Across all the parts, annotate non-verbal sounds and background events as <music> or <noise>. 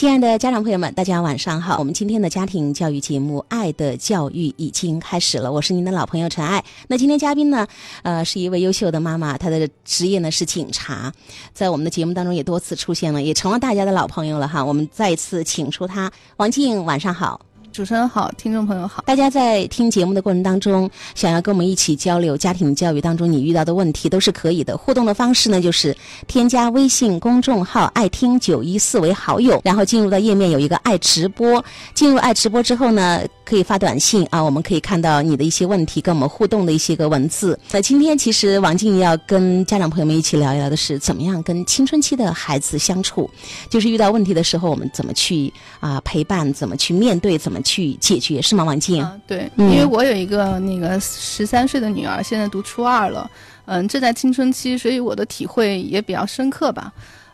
亲爱的家长朋友们，大家晚上好！我们今天的家庭教育节目《爱的教育》已经开始了，我是您的老朋友陈爱。那今天嘉宾呢，呃，是一位优秀的妈妈，她的职业呢是警察，在我们的节目当中也多次出现了，也成了大家的老朋友了哈。我们再一次请出她，王静，晚上好。主持人好，听众朋友好。大家在听节目的过程当中，想要跟我们一起交流家庭教育当中你遇到的问题，都是可以的。互动的方式呢，就是添加微信公众号“爱听九一四”为好友，然后进入到页面有一个“爱直播”。进入“爱直播”之后呢，可以发短信啊，我们可以看到你的一些问题，跟我们互动的一些个文字。那今天其实王静要跟家长朋友们一起聊一聊的是，怎么样跟青春期的孩子相处，就是遇到问题的时候，我们怎么去啊陪伴，怎么去面对，怎么。去解决是吗，王静？对，因为我有一个那个十三岁的女儿，现在读初二了，嗯，正在青春期，所以我的体会也比较深刻吧。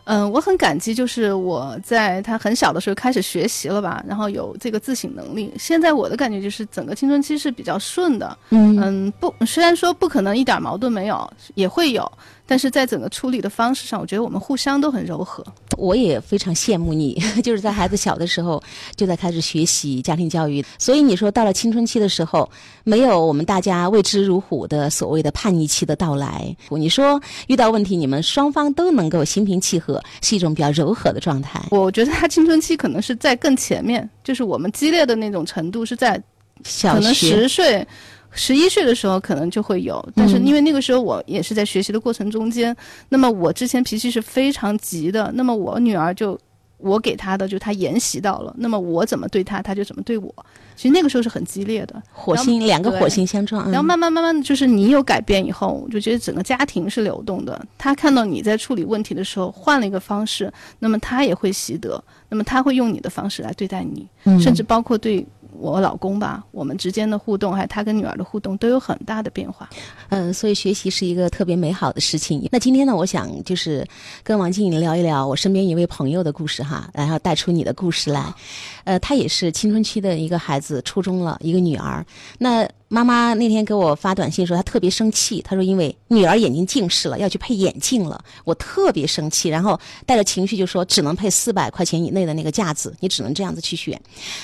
嗯，我很感激，就是我在她很小的时候开始学习了吧，然后有这个自省能力。现在我的感觉就是整个青春期是比较顺的。嗯嗯，不，虽然说不可能一点矛盾没有，也会有。但是在整个处理的方式上，我觉得我们互相都很柔和。我也非常羡慕你，<laughs> 就是在孩子小的时候就在开始学习家庭教育。所以你说到了青春期的时候，没有我们大家畏之如虎的所谓的叛逆期的到来。你说遇到问题，你们双方都能够心平气和，是一种比较柔和的状态。我觉得他青春期可能是在更前面，就是我们激烈的那种程度是在可能十岁。十一岁的时候可能就会有，但是因为那个时候我也是在学习的过程中间，那么我之前脾气是非常急的，那么我女儿就我给她的就她沿袭到了，那么我怎么对她，她就怎么对我。其实那个时候是很激烈的，火星两个火星相撞。然后慢慢慢慢的就是你有改变以后，我就觉得整个家庭是流动的。他看到你在处理问题的时候换了一个方式，那么他也会习得，那么他会用你的方式来对待你，甚至包括对。我老公吧，我们之间的互动，还有他跟女儿的互动，都有很大的变化。嗯，所以学习是一个特别美好的事情。那今天呢，我想就是跟王静聊一聊我身边一位朋友的故事哈，然后带出你的故事来。呃，她也是青春期的一个孩子，初中了一个女儿。那。妈妈那天给我发短信说，她特别生气。她说，因为女儿眼睛近视了，要去配眼镜了。我特别生气，然后带着情绪就说，只能配四百块钱以内的那个架子，你只能这样子去选。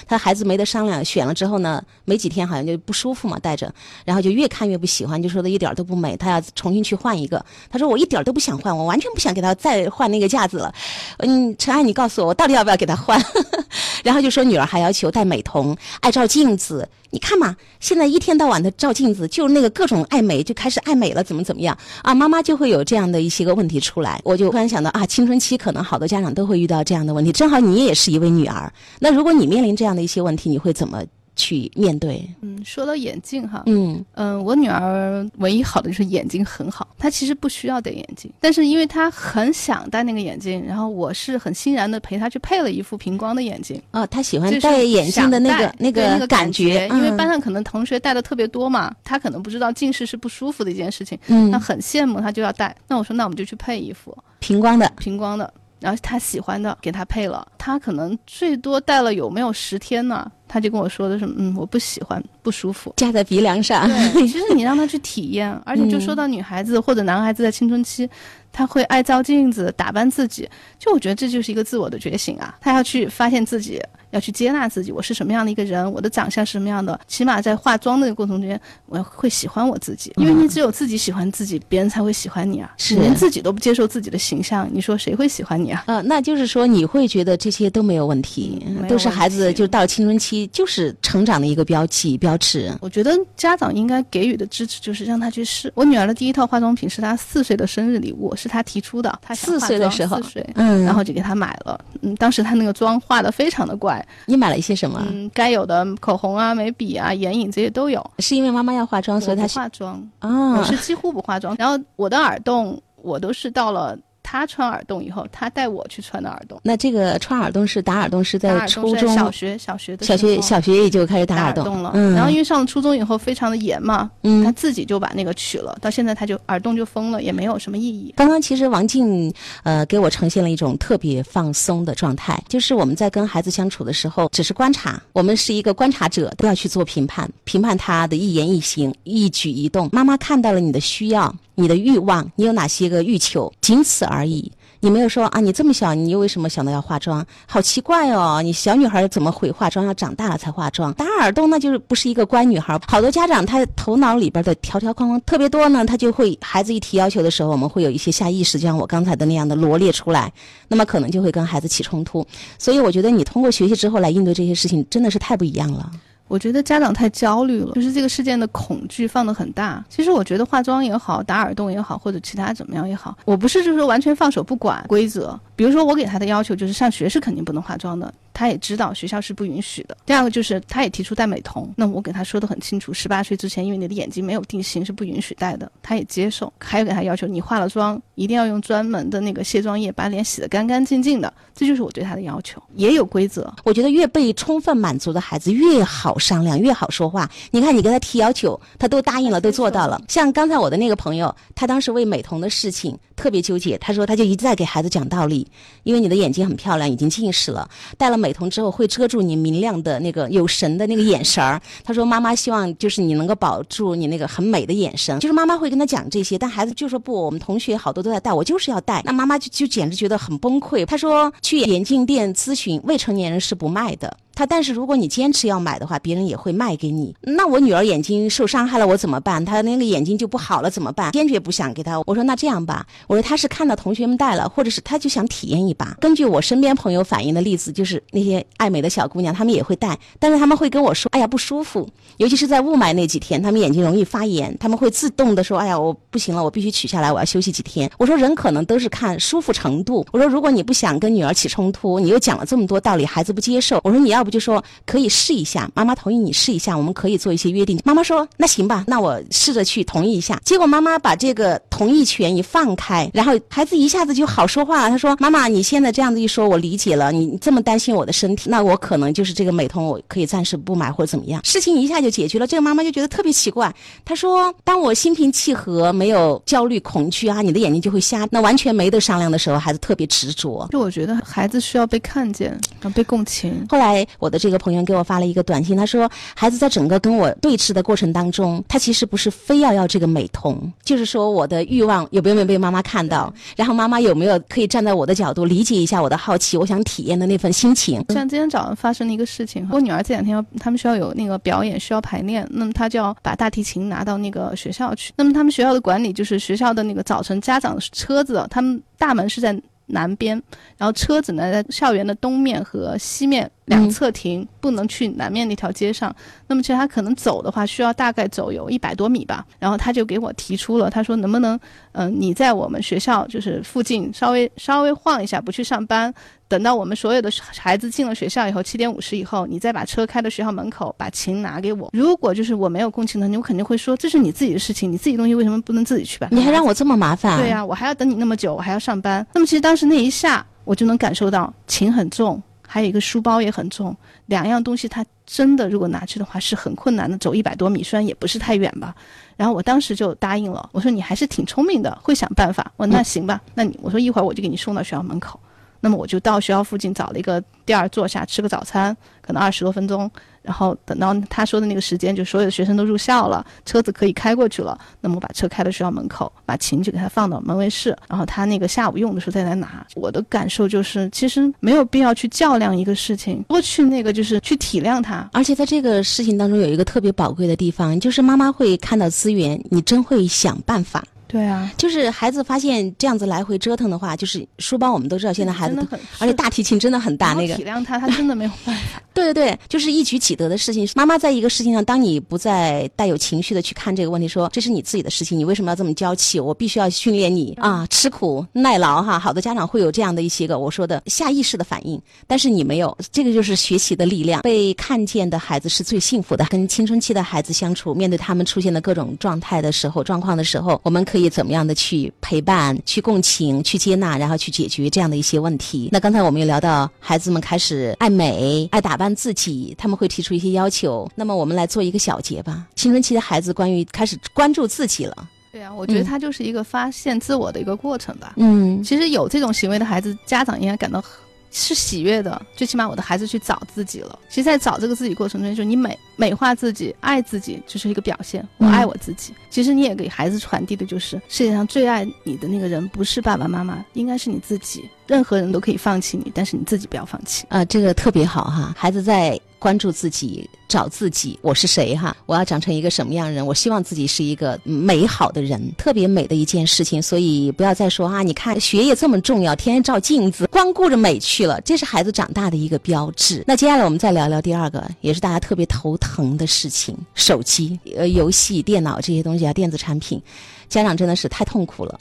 她孩子没得商量，选了之后呢，没几天好像就不舒服嘛，戴着，然后就越看越不喜欢，就说的一点都不美，她要重新去换一个。她说我一点都不想换，我完全不想给她再换那个架子了。嗯，陈安，你告诉我，我到底要不要给她换？<laughs> 然后就说女儿还要求戴美瞳，爱照镜子。你看嘛，现在一天天到晚的照镜子，就那个各种爱美，就开始爱美了，怎么怎么样啊？妈妈就会有这样的一些个问题出来。我就突然想到啊，青春期可能好多家长都会遇到这样的问题。正好你也是一位女儿，那如果你面临这样的一些问题，你会怎么？去面对。嗯，说到眼镜哈，嗯嗯，我女儿唯一好的就是眼睛很好，她其实不需要戴眼镜，但是因为她很想戴那个眼镜，然后我是很欣然的陪她去配了一副平光的眼镜。哦，她喜欢戴眼镜的那个那个感觉，因为班上可能同学戴的特别多嘛，她可能不知道近视是不舒服的一件事情，嗯，她很羡慕，她就要戴。那我说，那我们就去配一副平光的，平光的，然后她喜欢的给她配了，她可能最多戴了有没有十天呢？他就跟我说的是，嗯，我不喜欢，不舒服，架在鼻梁上。对，其实你让他去体验，<laughs> 而且就说到女孩子或者男孩子在青春期，他会爱照镜子，打扮自己，就我觉得这就是一个自我的觉醒啊，他要去发现自己。要去接纳自己，我是什么样的一个人，我的长相是什么样的，起码在化妆的过程中间，我会喜欢我自己，因为你只有自己喜欢自己，别人才会喜欢你啊。是连自己都不接受自己的形象，你说谁会喜欢你啊？呃，那就是说你会觉得这些都没有问题，都是孩子就到青春期就是成长的一个标记标尺。我觉得家长应该给予的支持就是让他去试。我女儿的第一套化妆品是她四岁的生日礼物，是她提出的，她四岁的时候，四岁，嗯，然后就给她买了。嗯，当时她那个妆化的非常的怪。你买了一些什么？嗯，该有的口红啊、眉笔啊、眼影这些都有。是因为妈妈要化妆，所以她化妆啊。我是几乎不化妆。然后我的耳洞，我都是到了。他穿耳洞以后，他带我去穿的耳洞。那这个穿耳洞是打耳洞是在初中、小学、小学的小学小学也就开始打耳洞了。嗯，然后因为上了初中以后非常的严嘛，嗯，他自己就把那个取了，到现在他就耳洞就封了，也没有什么意义。刚刚其实王静呃给我呈现了一种特别放松的状态，就是我们在跟孩子相处的时候，只是观察，我们是一个观察者，不要去做评判，评判他的一言一行、一举一动。妈妈看到了你的需要、你的欲望，你有哪些个欲求，仅此而而已。你没有说啊，你这么小，你又为什么想到要化妆？好奇怪哦，你小女孩怎么会化妆？要长大了才化妆？打耳洞那就是不是一个乖女孩。好多家长他头脑里边的条条框框特别多呢，他就会孩子一提要求的时候，我们会有一些下意识，就像我刚才的那样的罗列出来，那么可能就会跟孩子起冲突。所以我觉得你通过学习之后来应对这些事情，真的是太不一样了。我觉得家长太焦虑了，就是这个事件的恐惧放得很大。其实我觉得化妆也好，打耳洞也好，或者其他怎么样也好，我不是就是说完全放手不管规则。比如说我给他的要求就是上学是肯定不能化妆的，他也知道学校是不允许的。第二个就是他也提出戴美瞳，那我给他说的很清楚，十八岁之前因为你的眼睛没有定型是不允许戴的，他也接受。还有给他要求，你化了妆一定要用专门的那个卸妆液把脸洗得干干净净的，这就是我对他的要求，也有规则。我觉得越被充分满足的孩子越好商量，越好说话。你看你跟他提要求，他都答应了，都做到了。像刚才我的那个朋友，他当时为美瞳的事情特别纠结，他说他就一再给孩子讲道理。因为你的眼睛很漂亮，已经近视了，戴了美瞳之后会遮住你明亮的那个有神的那个眼神儿。他说：“妈妈希望就是你能够保住你那个很美的眼神。”就是妈妈会跟他讲这些，但孩子就说不，我们同学好多都在戴，我就是要戴。那妈妈就就简直觉得很崩溃。他说：“去眼镜店咨询，未成年人是不卖的。”他但是如果你坚持要买的话，别人也会卖给你。那我女儿眼睛受伤害了，我怎么办？她那个眼睛就不好了，怎么办？坚决不想给她。我说那这样吧，我说她是看到同学们戴了，或者是她就想体验一把。根据我身边朋友反映的例子，就是那些爱美的小姑娘，她们也会戴，但是她们会跟我说，哎呀不舒服，尤其是在雾霾那几天，她们眼睛容易发炎，她们会自动的说，哎呀我不行了，我必须取下来，我要休息几天。我说人可能都是看舒服程度。我说如果你不想跟女儿起冲突，你又讲了这么多道理，孩子不接受，我说你要不就说可以。试一下，妈妈同意你试一下，我们可以做一些约定。妈妈说：“那行吧，那我试着去同意一下。”结果妈妈把这个同意权一放开，然后孩子一下子就好说话了。他说：“妈妈，你现在这样子一说，我理解了。你这么担心我的身体，那我可能就是这个美瞳，我可以暂时不买或者怎么样。”事情一下就解决了。这个妈妈就觉得特别奇怪。她说：“当我心平气和，没有焦虑恐惧啊，你的眼睛就会瞎。那完全没得商量的时候，孩子特别执着。就我觉得孩子需要被看见，要被共情。后来我的这个朋友给。我发了一个短信，他说：“孩子在整个跟我对峙的过程当中，他其实不是非要要这个美瞳，就是说我的欲望有没有被妈妈看到，然后妈妈有没有可以站在我的角度理解一下我的好奇，我想体验的那份心情。”像今天早上发生的一个事情，我女儿这两天要他们学校有那个表演需要排练，那么她就要把大提琴拿到那个学校去。那么他们学校的管理就是学校的那个早晨家长车子，他们大门是在南边，然后车子呢在校园的东面和西面。两侧停，不能去南面那条街上。那么其实他可能走的话，需要大概走有一百多米吧。然后他就给我提出了，他说能不能，嗯，你在我们学校就是附近稍微稍微晃一下，不去上班，等到我们所有的孩子进了学校以后，七点五十以后，你再把车开到学校门口，把琴拿给我。如果就是我没有共情能力，我肯定会说这是你自己的事情，你自己东西为什么不能自己去办？你还让我这么麻烦？对呀，我还要等你那么久，我还要上班。那么其实当时那一下，我就能感受到琴很重。还有一个书包也很重，两样东西他真的如果拿去的话是很困难的，走一百多米，虽然也不是太远吧。然后我当时就答应了，我说你还是挺聪明的，会想办法。我说那行吧，那你我说一会儿我就给你送到学校门口。那么我就到学校附近找了一个店儿坐下吃个早餐，可能二十多分钟。然后等到他说的那个时间，就所有的学生都入校了，车子可以开过去了。那么我把车开到学校门口，把琴就给他放到门卫室，然后他那个下午用的时候再来拿。我的感受就是，其实没有必要去较量一个事情，多去那个就是去体谅他。而且在这个事情当中有一个特别宝贵的地方，就是妈妈会看到资源，你真会想办法。对啊，就是孩子发现这样子来回折腾的话，就是书包我们都知道，现在孩子很，而且大提琴真的很大，那个体谅他，他真的没有办法。<laughs> 对对对，就是一举几得的事情。妈妈在一个事情上，当你不再带有情绪的去看这个问题，说这是你自己的事情，你为什么要这么娇气？我必须要训练你啊，吃苦耐劳哈。好多家长会有这样的一些个我说的下意识的反应，但是你没有，这个就是学习的力量。被看见的孩子是最幸福的。跟青春期的孩子相处，面对他们出现的各种状态的时候、状况的时候，我们可以怎么样的去陪伴、去共情、去接纳，然后去解决这样的一些问题。那刚才我们也聊到，孩子们开始爱美、爱打扮。自己他们会提出一些要求，那么我们来做一个小结吧。青春期的孩子关于开始关注自己了，对啊，我觉得他就是一个发现自我的一个过程吧。嗯，其实有这种行为的孩子，家长应该感到是喜悦的，最起码我的孩子去找自己了。其实，在找这个自己过程中，就是你美美化自己、爱自己，就是一个表现。我爱我自己。其实你也给孩子传递的就是，世界上最爱你的那个人不是爸爸妈妈，应该是你自己。任何人都可以放弃你，但是你自己不要放弃。啊，这个特别好哈，孩子在。关注自己，找自己，我是谁哈？我要长成一个什么样的人？我希望自己是一个美好的人，特别美的一件事情。所以不要再说啊！你看学业这么重要，天天照镜子，光顾着美去了，这是孩子长大的一个标志。那接下来我们再聊聊第二个，也是大家特别头疼的事情：手机、呃，游戏、电脑这些东西啊，电子产品，家长真的是太痛苦了。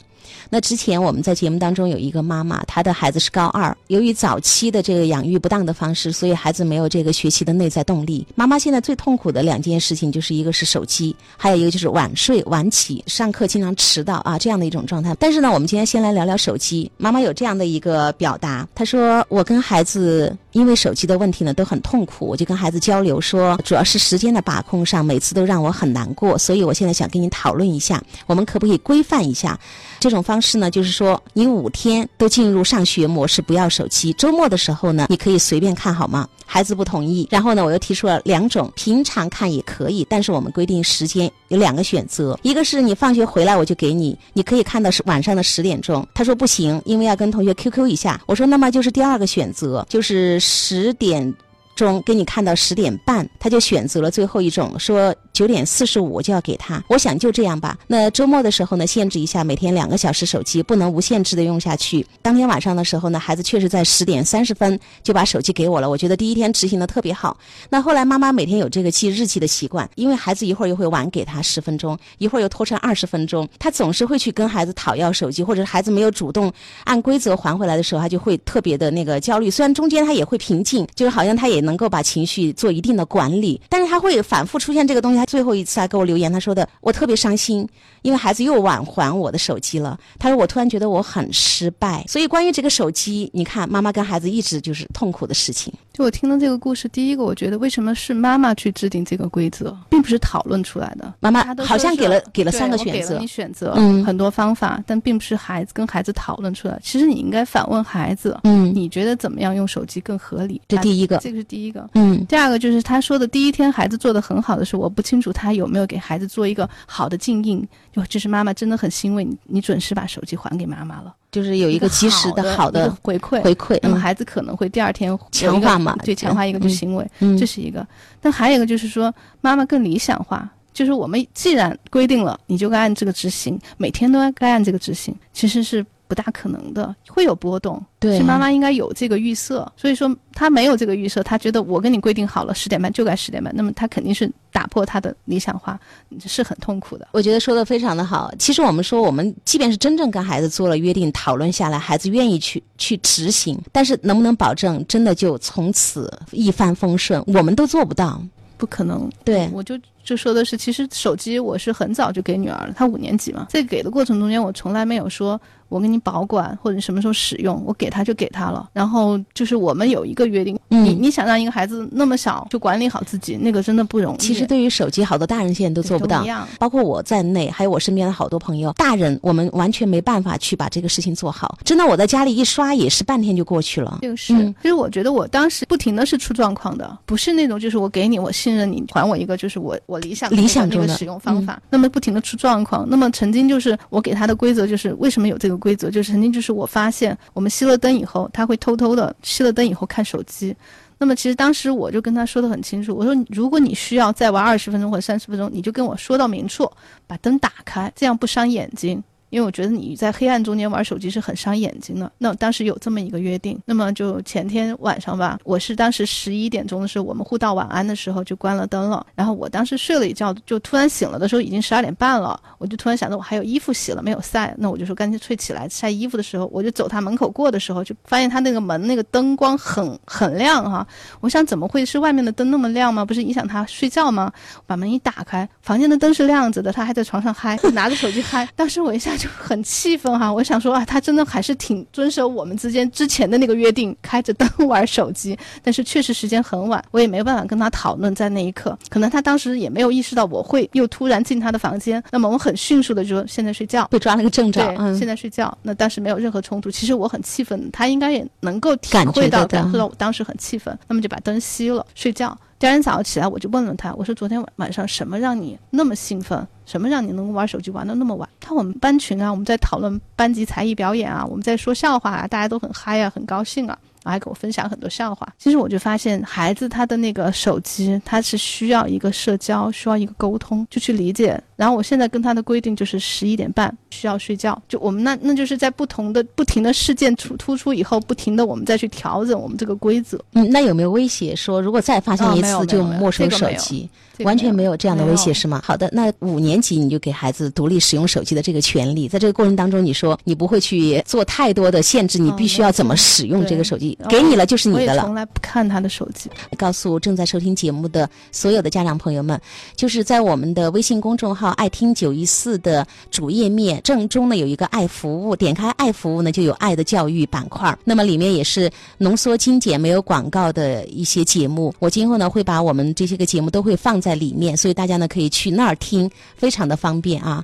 那之前我们在节目当中有一个妈妈，她的孩子是高二，由于早期的这个养育不当的方式，所以孩子没有这个学习的内在动力。妈妈现在最痛苦的两件事情，就是一个是手机，还有一个就是晚睡晚起，上课经常迟到啊这样的一种状态。但是呢，我们今天先来聊聊手机。妈妈有这样的一个表达，她说：“我跟孩子因为手机的问题呢都很痛苦，我就跟孩子交流说，主要是时间的把控上，每次都让我很难过。所以我现在想跟你讨论一下，我们可不可以规范一下这种方式呢？就是说，你五天都进入上学模式，不要手机。周末的时候呢，你可以随便看好吗？孩子不同意。然后呢，我又提出了两种，平常看也可以，但是我们规定时间有两个选择，一个是你放学回来我就给你，你可以看到是晚上的十点钟。他说不行，因为要跟同学 QQ 一下。我说那么就是第二个选择，就是十点。中给你看到十点半，他就选择了最后一种，说九点四十五就要给他。我想就这样吧。那周末的时候呢，限制一下，每天两个小时手机，不能无限制的用下去。当天晚上的时候呢，孩子确实在十点三十分就把手机给我了。我觉得第一天执行的特别好。那后来妈妈每天有这个记日记的习惯，因为孩子一会儿又会晚给他十分钟，一会儿又拖成二十分钟，他总是会去跟孩子讨要手机，或者孩子没有主动按规则还回来的时候，他就会特别的那个焦虑。虽然中间他也会平静，就是好像他也。能够把情绪做一定的管理，但是他会反复出现这个东西。他最后一次还给我留言，他说的我特别伤心，因为孩子又晚还我的手机了。他说我突然觉得我很失败。所以关于这个手机，你看妈妈跟孩子一直就是痛苦的事情。就我听到这个故事，第一个我觉得为什么是妈妈去制定这个规则，并不是讨论出来的。妈妈好像给了给了三个选择，你选择嗯很多方法，但并不是孩子跟孩子讨论出来。其实你应该反问孩子，嗯，你觉得怎么样用手机更合理？这第一个，这个是第一个。嗯，第二个就是他说的第一天孩子做的很好的时候，我不清楚他有没有给孩子做一个好的静音，就就是妈妈真的很欣慰你，你准时把手机还给妈妈了。就是有一个及时的好的回馈，回馈，那么孩子可能会第二天强化嘛，对，强化一个就行为，这是一个。但还有一个就是说，妈妈更理想化，就是我们既然规定了，你就该按这个执行，每天都该按这个执行，其实是。不大可能的，会有波动。对，妈妈应该有这个预设，所以说他没有这个预设，他觉得我跟你规定好了十点半就该十点半，那么他肯定是打破他的理想化，是很痛苦的。我觉得说的非常的好。其实我们说，我们即便是真正跟孩子做了约定，讨论下来，孩子愿意去去执行，但是能不能保证真的就从此一帆风顺，我们都做不到，不可能。对，我就。就说的是，其实手机我是很早就给女儿了，她五年级嘛，在给的过程中间，我从来没有说我给你保管或者什么时候使用，我给他就给他了。然后就是我们有一个约定，你你想让一个孩子那么小就管理好自己，那个真的不容易。其实对于手机，好多大人现在都做不到，包括我在内，还有我身边的好多朋友，大人我们完全没办法去把这个事情做好。真的，我在家里一刷也是半天就过去了。就是，其实我觉得我当时不停的是出状况的，不是那种就是我给你，我信任你，还我一个，就是我。我理想理想中的使用方法，那么不停的出状况。那么曾经就是我给他的规则，就是为什么有这个规则？就是曾经就是我发现我们熄了灯以后，他会偷偷的熄了灯以后看手机。那么其实当时我就跟他说的很清楚，我说如果你需要再玩二十分钟或者三十分钟，你就跟我说到明处，把灯打开，这样不伤眼睛。因为我觉得你在黑暗中间玩手机是很伤眼睛的。那当时有这么一个约定，那么就前天晚上吧，我是当时十一点钟的时候，我们互道晚安的时候就关了灯了。然后我当时睡了一觉，就突然醒了的时候已经十二点半了，我就突然想着我还有衣服洗了没有晒，那我就说干脆起来晒衣服的时候，我就走他门口过的时候，就发现他那个门那个灯光很很亮哈。我想怎么会是外面的灯那么亮吗？不是影响他睡觉吗？把门一打开，房间的灯是亮着的，他还在床上嗨，拿着手机嗨。当时我一下。就很气愤哈，我想说啊，他真的还是挺遵守我们之间之前的那个约定，开着灯玩手机。但是确实时间很晚，我也没办法跟他讨论。在那一刻，可能他当时也没有意识到我会又突然进他的房间。那么我很迅速的就说现在睡觉，被抓了个正着。对，现在睡觉。那当时没有任何冲突。其实我很气愤，他应该也能够体会到感受到我当时很气愤。那么就把灯熄了，睡觉。第二天早上起来，我就问了他，我说昨天晚上什么让你那么兴奋？什么让你能够玩手机玩的那么晚？他我们班群啊，我们在讨论班级才艺表演啊，我们在说笑话啊，大家都很嗨啊，很高兴啊。还给我分享很多笑话。其实我就发现，孩子他的那个手机，他是需要一个社交，需要一个沟通，就去理解。然后我现在跟他的规定就是十一点半需要睡觉。就我们那那就是在不同的不停的事件突突出以后，不停的我们再去调整我们这个规则。嗯，那有没有威胁说，如果再发现一次就没收手机？完全没有这样的威胁是吗？好的，那五年级你就给孩子独立使用手机的这个权利，在这个过程当中，你说你不会去做太多的限制，你必须要怎么使用这个手机，给你了就是你的了。从来不看他的手机。告诉正在收听节目的所有的家长朋友们，就是在我们的微信公众号“爱听九一四”的主页面正中呢有一个爱服务，点开爱服务呢就有爱的教育板块，那么里面也是浓缩精简、没有广告的一些节目。我今后呢会把我们这些个节目都会放。在里面，所以大家呢可以去那儿听，非常的方便啊。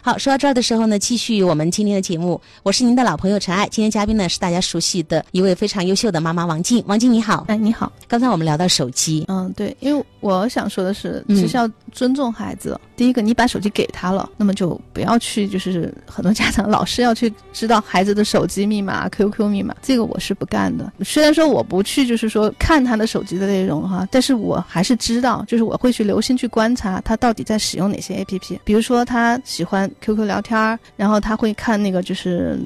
好，说到这儿的时候呢，继续我们今天的节目。我是您的老朋友陈爱，今天嘉宾呢是大家熟悉的一位非常优秀的妈妈王静。王静你好，哎你好。刚才我们聊到手机，嗯对，因为我想说的是，其实要尊重孩子。第一个，你把手机给他了，那么就不要去，就是很多家长老是要去知道孩子的手机密码、<laughs> QQ 密码，这个我是不干的。虽然说我不去，就是说看他的手机的内容哈，但是我还是知道，就是我会去留心去观察他到底在使用哪些 APP，比如说他喜欢。QQ 聊天儿，然后他会看那个，就是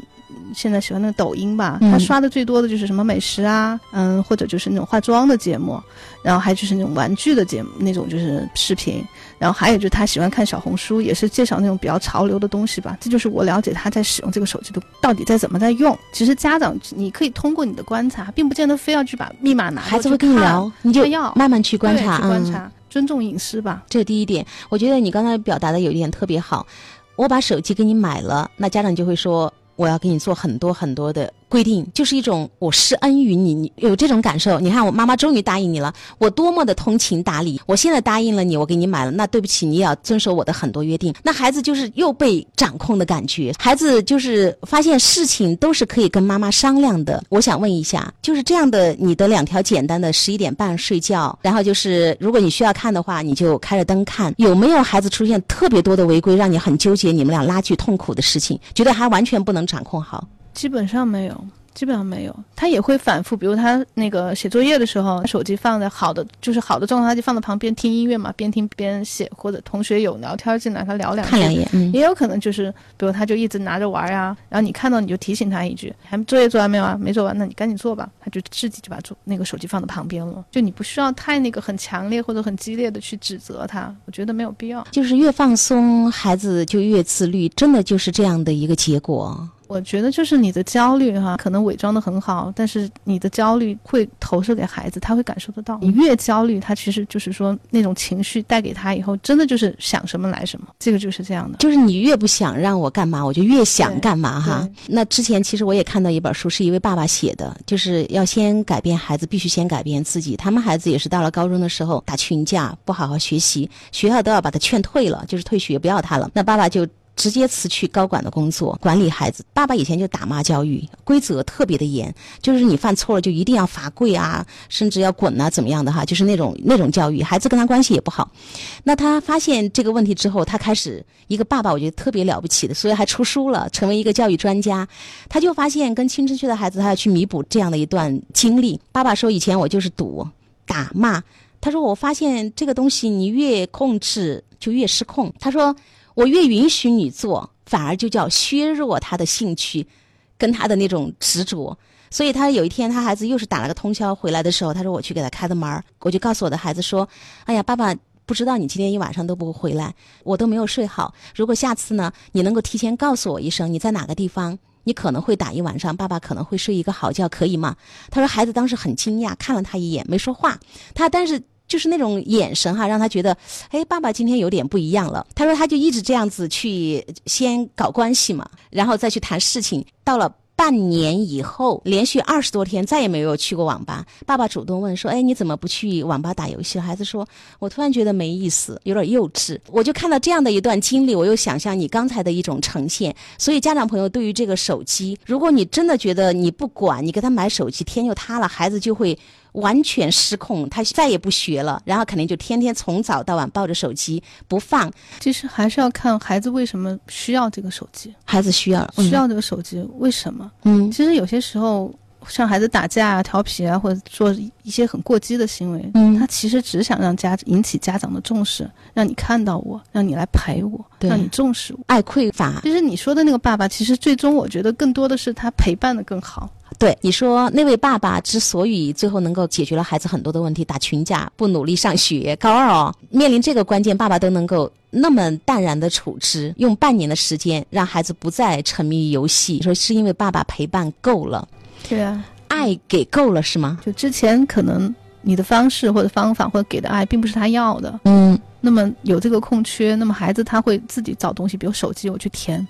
现在喜欢那个抖音吧。他刷的最多的就是什么美食啊，嗯，或者就是那种化妆的节目，然后还就是那种玩具的节目，那种就是视频。然后还有就是他喜欢看小红书，也是介绍那种比较潮流的东西吧。这就是我了解他在使用这个手机的到底在怎么在用。其实家长你可以通过你的观察，并不见得非要去把密码拿。孩子会跟你聊，你就要慢慢去观察，去观察，尊重隐私吧。这是第一点。我觉得你刚才表达的有一点特别好。我把手机给你买了，那家长就会说，我要给你做很多很多的。规定就是一种我施恩于你，你有这种感受。你看，我妈妈终于答应你了，我多么的通情达理。我现在答应了你，我给你买了，那对不起，你也要遵守我的很多约定。那孩子就是又被掌控的感觉，孩子就是发现事情都是可以跟妈妈商量的。我想问一下，就是这样的，你的两条简单的十一点半睡觉，然后就是如果你需要看的话，你就开着灯看。有没有孩子出现特别多的违规，让你很纠结，你们俩拉锯痛苦的事情，觉得还完全不能掌控好？基本上没有。基本上没有，他也会反复，比如他那个写作业的时候，手机放在好的，就是好的状态，他就放在旁边听音乐嘛，边听边写，或者同学有聊天进来，他聊两句，看两眼，也有可能就是，比如他就一直拿着玩呀，然后你看到你就提醒他一句，还作业做完没有啊？没做完，那你赶紧做吧，他就自己就把做那个手机放在旁边了，就你不需要太那个很强烈或者很激烈的去指责他，我觉得没有必要，就是越放松，孩子就越自律，真的就是这样的一个结果。我觉得就是你的焦虑哈，可能伪装的很好，但是你的焦虑会投射给孩子，他会感受得到。你越焦虑，他其实就是说那种情绪带给他以后，真的就是想什么来什么。这个就是这样的，就是你越不想让我干嘛，我就越想干嘛哈。那之前其实我也看到一本书，是一位爸爸写的，就是要先改变孩子，必须先改变自己。他们孩子也是到了高中的时候打群架，不好好学习，学校都要把他劝退了，就是退学不要他了。那爸爸就。直接辞去高管的工作，管理孩子。爸爸以前就打骂教育，规则特别的严，就是你犯错了就一定要罚跪啊，甚至要滚啊，怎么样的哈？就是那种那种教育，孩子跟他关系也不好。那他发现这个问题之后，他开始一个爸爸，我觉得特别了不起的，所以还出书了，成为一个教育专家。他就发现跟青春期的孩子，他要去弥补这样的一段经历。爸爸说，以前我就是赌、打骂。他说，我发现这个东西你越控制就越失控。他说。我越允许你做，反而就叫削弱他的兴趣，跟他的那种执着。所以他有一天，他孩子又是打了个通宵回来的时候，他说：“我去给他开的门，我就告诉我的孩子说：‘哎呀，爸爸不知道你今天一晚上都不回来，我都没有睡好。如果下次呢，你能够提前告诉我一声你在哪个地方，你可能会打一晚上，爸爸可能会睡一个好觉，可以吗？’他说，孩子当时很惊讶，看了他一眼，没说话。他但是。就是那种眼神哈，让他觉得，哎，爸爸今天有点不一样了。他说他就一直这样子去先搞关系嘛，然后再去谈事情，到了。半年以后，连续二十多天再也没有去过网吧。爸爸主动问说：“哎，你怎么不去网吧打游戏了？”孩子说：“我突然觉得没意思，有点幼稚。”我就看到这样的一段经历，我又想象你刚才的一种呈现。所以，家长朋友对于这个手机，如果你真的觉得你不管，你给他买手机，天就塌了，孩子就会。完全失控，他再也不学了，然后肯定就天天从早到晚抱着手机不放。其实还是要看孩子为什么需要这个手机。孩子需要需要这个手机，为什么？嗯，其实有些时候，像孩子打架啊、调皮啊，或者做一些很过激的行为，嗯，他其实只想让家引起家长的重视，让你看到我，让你来陪我，让你重视我。爱匮乏。其实你说的那个爸爸，其实最终我觉得更多的是他陪伴的更好。对你说，那位爸爸之所以最后能够解决了孩子很多的问题，打群架，不努力上学，高二哦，面临这个关键，爸爸都能够那么淡然的处之，用半年的时间让孩子不再沉迷于游戏，说是因为爸爸陪伴够了，对啊，爱给够了是吗？就之前可能你的方式或者方法或者给的爱并不是他要的，嗯，那么有这个空缺，那么孩子他会自己找东西，比如手机我去填，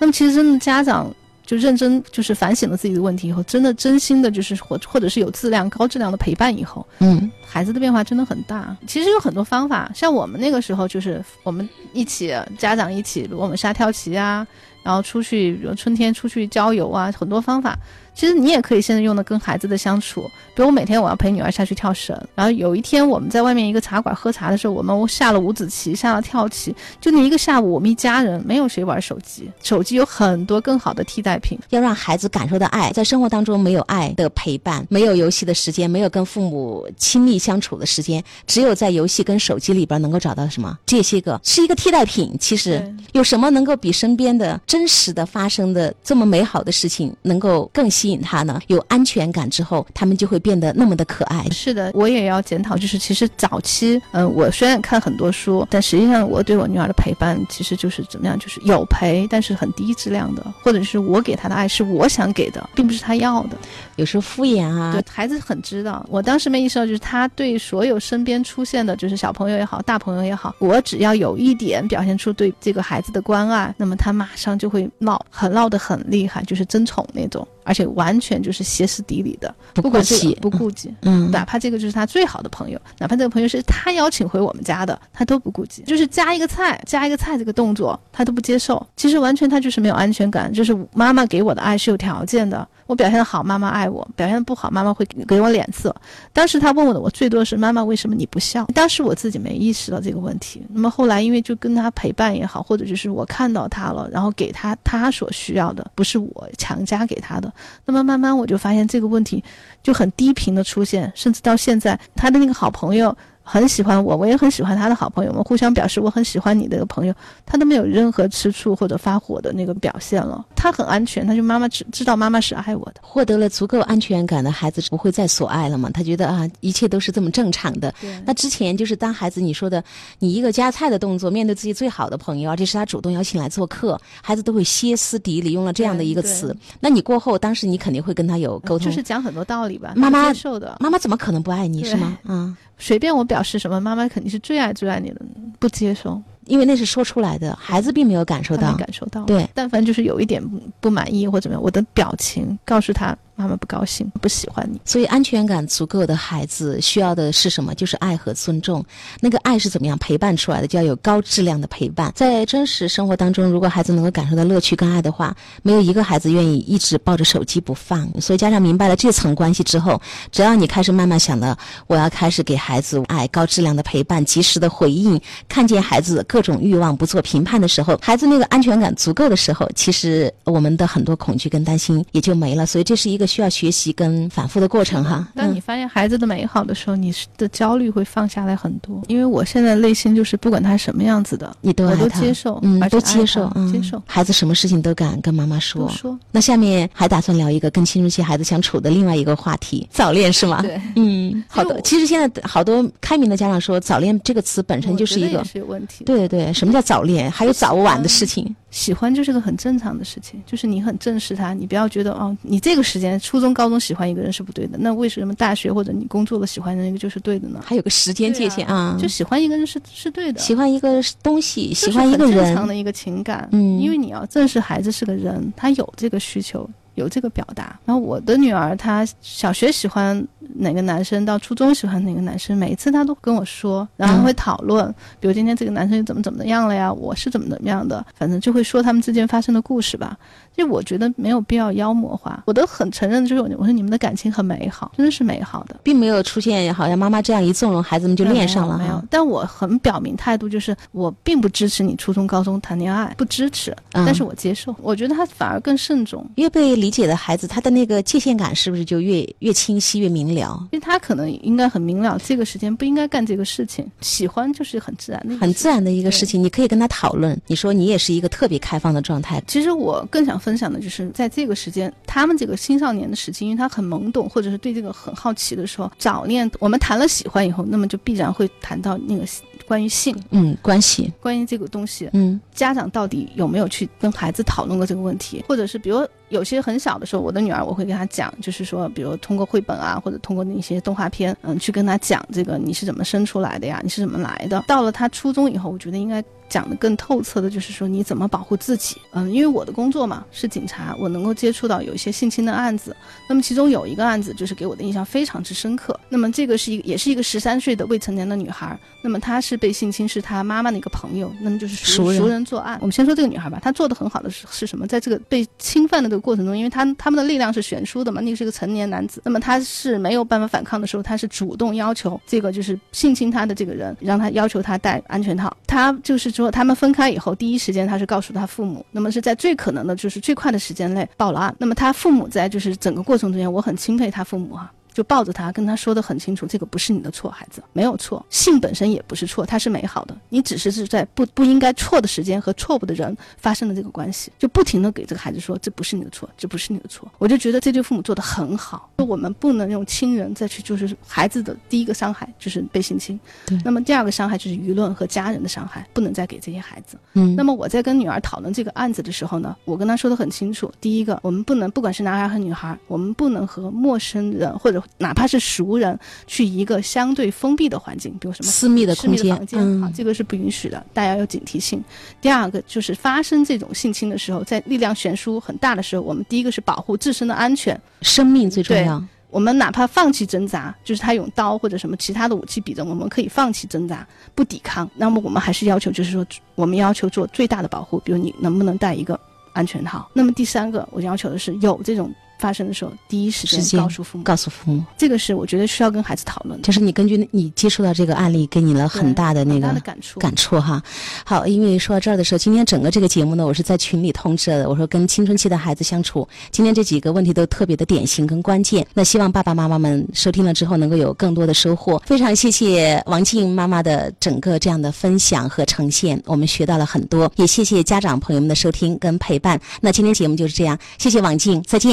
那么其实真的家长。就认真就是反省了自己的问题以后，真的真心的，就是或或者是有质量、高质量的陪伴以后，嗯，孩子的变化真的很大。其实有很多方法，像我们那个时候，就是我们一起家长一起，我们下跳棋啊，然后出去，比如春天出去郊游啊，很多方法。其实你也可以现在用的跟孩子的相处，比如我每天我要陪女儿下去跳绳，然后有一天我们在外面一个茶馆喝茶的时候，我们下了五子棋，下了跳棋，就那一个下午，我们一家人没有谁玩手机，手机有很多更好的替代品。要让孩子感受到爱，在生活当中没有爱的陪伴，没有游戏的时间，没有跟父母亲密相处的时间，只有在游戏跟手机里边能够找到什么？这些个是一个替代品。其实有什么能够比身边的真实的发生的这么美好的事情能够更吸引他呢？有安全感之后，他们就会变得那么的可爱。是的，我也要检讨，就是其实早期，嗯，我虽然看很多书，但实际上我对我女儿的陪伴其实就是怎么样，就是有陪，但是很低质量的，或者是我给她的爱是我想给的，并不是她要的，有时候敷衍啊。对，孩子很知道。我当时没意识到，就是他对所有身边出现的，就是小朋友也好，大朋友也好，我只要有一点表现出对这个孩子的关爱，那么他马上就就会闹，很闹得很厉害，就是争宠那种。而且完全就是歇斯底里的，不顾忌，不顾忌，嗯，哪怕这个就是他最好的朋友，哪怕这个朋友是他邀请回我们家的，他都不顾忌，就是加一个菜，加一个菜这个动作他都不接受。其实完全他就是没有安全感，就是妈妈给我的爱是有条件的。我表现的好，妈妈爱我；表现的不好，妈妈会给我脸色。当时他问我的，我最多是妈妈为什么你不笑？当时我自己没意识到这个问题。那么后来，因为就跟他陪伴也好，或者就是我看到他了，然后给他他所需要的，不是我强加给他的。那么慢慢我就发现这个问题就很低频的出现，甚至到现在，他的那个好朋友。很喜欢我，我也很喜欢他的好朋友们，互相表示我很喜欢你的朋友，他都没有任何吃醋或者发火的那个表现了。他很安全，他就妈妈知知道妈妈是爱我的，获得了足够安全感的孩子不会再索爱了嘛？他觉得啊，一切都是这么正常的。那之前就是当孩子你说的，你一个夹菜的动作，面对自己最好的朋友，而且是他主动邀请来做客，孩子都会歇斯底里，用了这样的一个词。那你过后，当时你肯定会跟他有沟通，就是讲很多道理吧？妈妈接受的，妈妈怎么可能不爱你是吗？嗯。随便我表示什么，妈妈肯定是最爱最爱你的，不接受，因为那是说出来的，孩子并没有感受到，感受到，对，但凡就是有一点不满意或怎么样，我的表情告诉他。妈妈不高兴，不喜欢你，所以安全感足够的孩子需要的是什么？就是爱和尊重。那个爱是怎么样陪伴出来的？就要有高质量的陪伴。在真实生活当中，如果孩子能够感受到乐趣跟爱的话，没有一个孩子愿意一直抱着手机不放。所以家长明白了这层关系之后，只要你开始慢慢想了，我要开始给孩子爱、高质量的陪伴、及时的回应，看见孩子各种欲望，不做评判的时候，孩子那个安全感足够的时候，其实我们的很多恐惧跟担心也就没了。所以这是一个。需要学习跟反复的过程哈。当你发现孩子的美好的时候，你的焦虑会放下来很多。因为我现在内心就是不管他什么样子的，你都我都接受，嗯，都接受，嗯接受。孩子什么事情都敢跟妈妈说。说。那下面还打算聊一个跟青春期孩子相处的另外一个话题—— <laughs> 早恋，是吗？对，嗯，好的。其实现在好多开明的家长说，早恋这个词本身就是一个是有问题。对对对，什么叫早恋？还有早晚的事情。喜欢就是个很正常的事情，就是你很正视他，你不要觉得哦，你这个时间间，初中、高中喜欢一个人是不对的，那为什么大学或者你工作了喜欢的那个就是对的呢？还有个时间界限啊，就喜欢一个人是是对的，喜欢一个东西，喜欢一个人，正常的一个情感。嗯，因为你要正视孩子是个人，他有这个需求。有这个表达，然后我的女儿她小学喜欢哪个男生，到初中喜欢哪个男生，每一次她都跟我说，然后会讨论，比如今天这个男生怎么怎么样了呀，我是怎么怎么样的，反正就会说他们之间发生的故事吧。就我觉得没有必要妖魔化，我都很承认，就是我说你们的感情很美好，真的是美好的，并没有出现好像妈妈这样一纵容，孩子们就恋上了。没有，但我很表明态度，就是我并不支持你初中、高中谈恋爱，不支持，但是我接受。我觉得他反而更慎重，越被理解的孩子，他的那个界限感是不是就越越清晰、越明了？因为他可能应该很明了，这个时间不应该干这个事情，喜欢就是很自然的、很自然的一个事情。你可以跟他讨论，你说你也是一个特别开放的状态。其实我更想。分享的就是在这个时间，他们这个青少年的时期，因为他很懵懂，或者是对这个很好奇的时候，早恋。我们谈了喜欢以后，那么就必然会谈到那个关于性，嗯，关系，关于这个东西，嗯，家长到底有没有去跟孩子讨论过这个问题，或者是比如有些很小的时候，我的女儿我会跟她讲，就是说，比如通过绘本啊，或者通过那些动画片，嗯，去跟她讲这个你是怎么生出来的呀，你是怎么来的。到了她初中以后，我觉得应该。讲的更透彻的就是说你怎么保护自己，嗯，因为我的工作嘛是警察，我能够接触到有一些性侵的案子，那么其中有一个案子就是给我的印象非常之深刻。那么这个是一个也是一个十三岁的未成年的女孩，那么她是被性侵，是她妈妈的一个朋友，那么就是熟熟人作案。我们先说这个女孩吧，她做的很好的是是什么？在这个被侵犯的这过程中，因为他他们的力量是悬殊的嘛，那个是个成年男子，那么他是没有办法反抗的时候，他是主动要求这个就是性侵他的这个人，让他要求他戴安全套，他就是说他们分开。以后第一时间他是告诉他父母，那么是在最可能的就是最快的时间内报了案。那么他父母在就是整个过程中间，我很钦佩他父母哈。就抱着他，跟他说的很清楚，这个不是你的错，孩子没有错，性本身也不是错，它是美好的，你只是是在不不应该错的时间和错误的人发生了这个关系，就不停的给这个孩子说这不是你的错，这不是你的错，我就觉得这对父母做的很好，就我们不能用亲人再去就是孩子的第一个伤害就是被性侵，对，那么第二个伤害就是舆论和家人的伤害，不能再给这些孩子，嗯，那么我在跟女儿讨论这个案子的时候呢，我跟她说的很清楚，第一个，我们不能不管是男孩和女孩，我们不能和陌生人或者哪怕是熟人去一个相对封闭的环境，比如什么私密的空间，房间啊，这个是不允许的，大家要警惕性。第二个就是发生这种性侵的时候，在力量悬殊很大的时候，我们第一个是保护自身的安全，生命最重要。我们哪怕放弃挣扎，就是他用刀或者什么其他的武器比着，我们可以放弃挣扎，不抵抗。那么我们还是要求，就是说我们要求做最大的保护，比如你能不能戴一个安全套。那么第三个，我要求的是有这种。发生的时候，第一时间告诉父母，告诉父母，这个是我觉得需要跟孩子讨论的。就是你根据你接触到这个案例，给你了很大的那个感触，感触哈。好，因为说到这儿的时候，今天整个这个节目呢，我是在群里通知的，我说跟青春期的孩子相处，今天这几个问题都特别的典型跟关键。那希望爸爸妈妈们收听了之后，能够有更多的收获。非常谢谢王静妈妈的整个这样的分享和呈现，我们学到了很多，也谢谢家长朋友们的收听跟陪伴。那今天节目就是这样，谢谢王静，再见。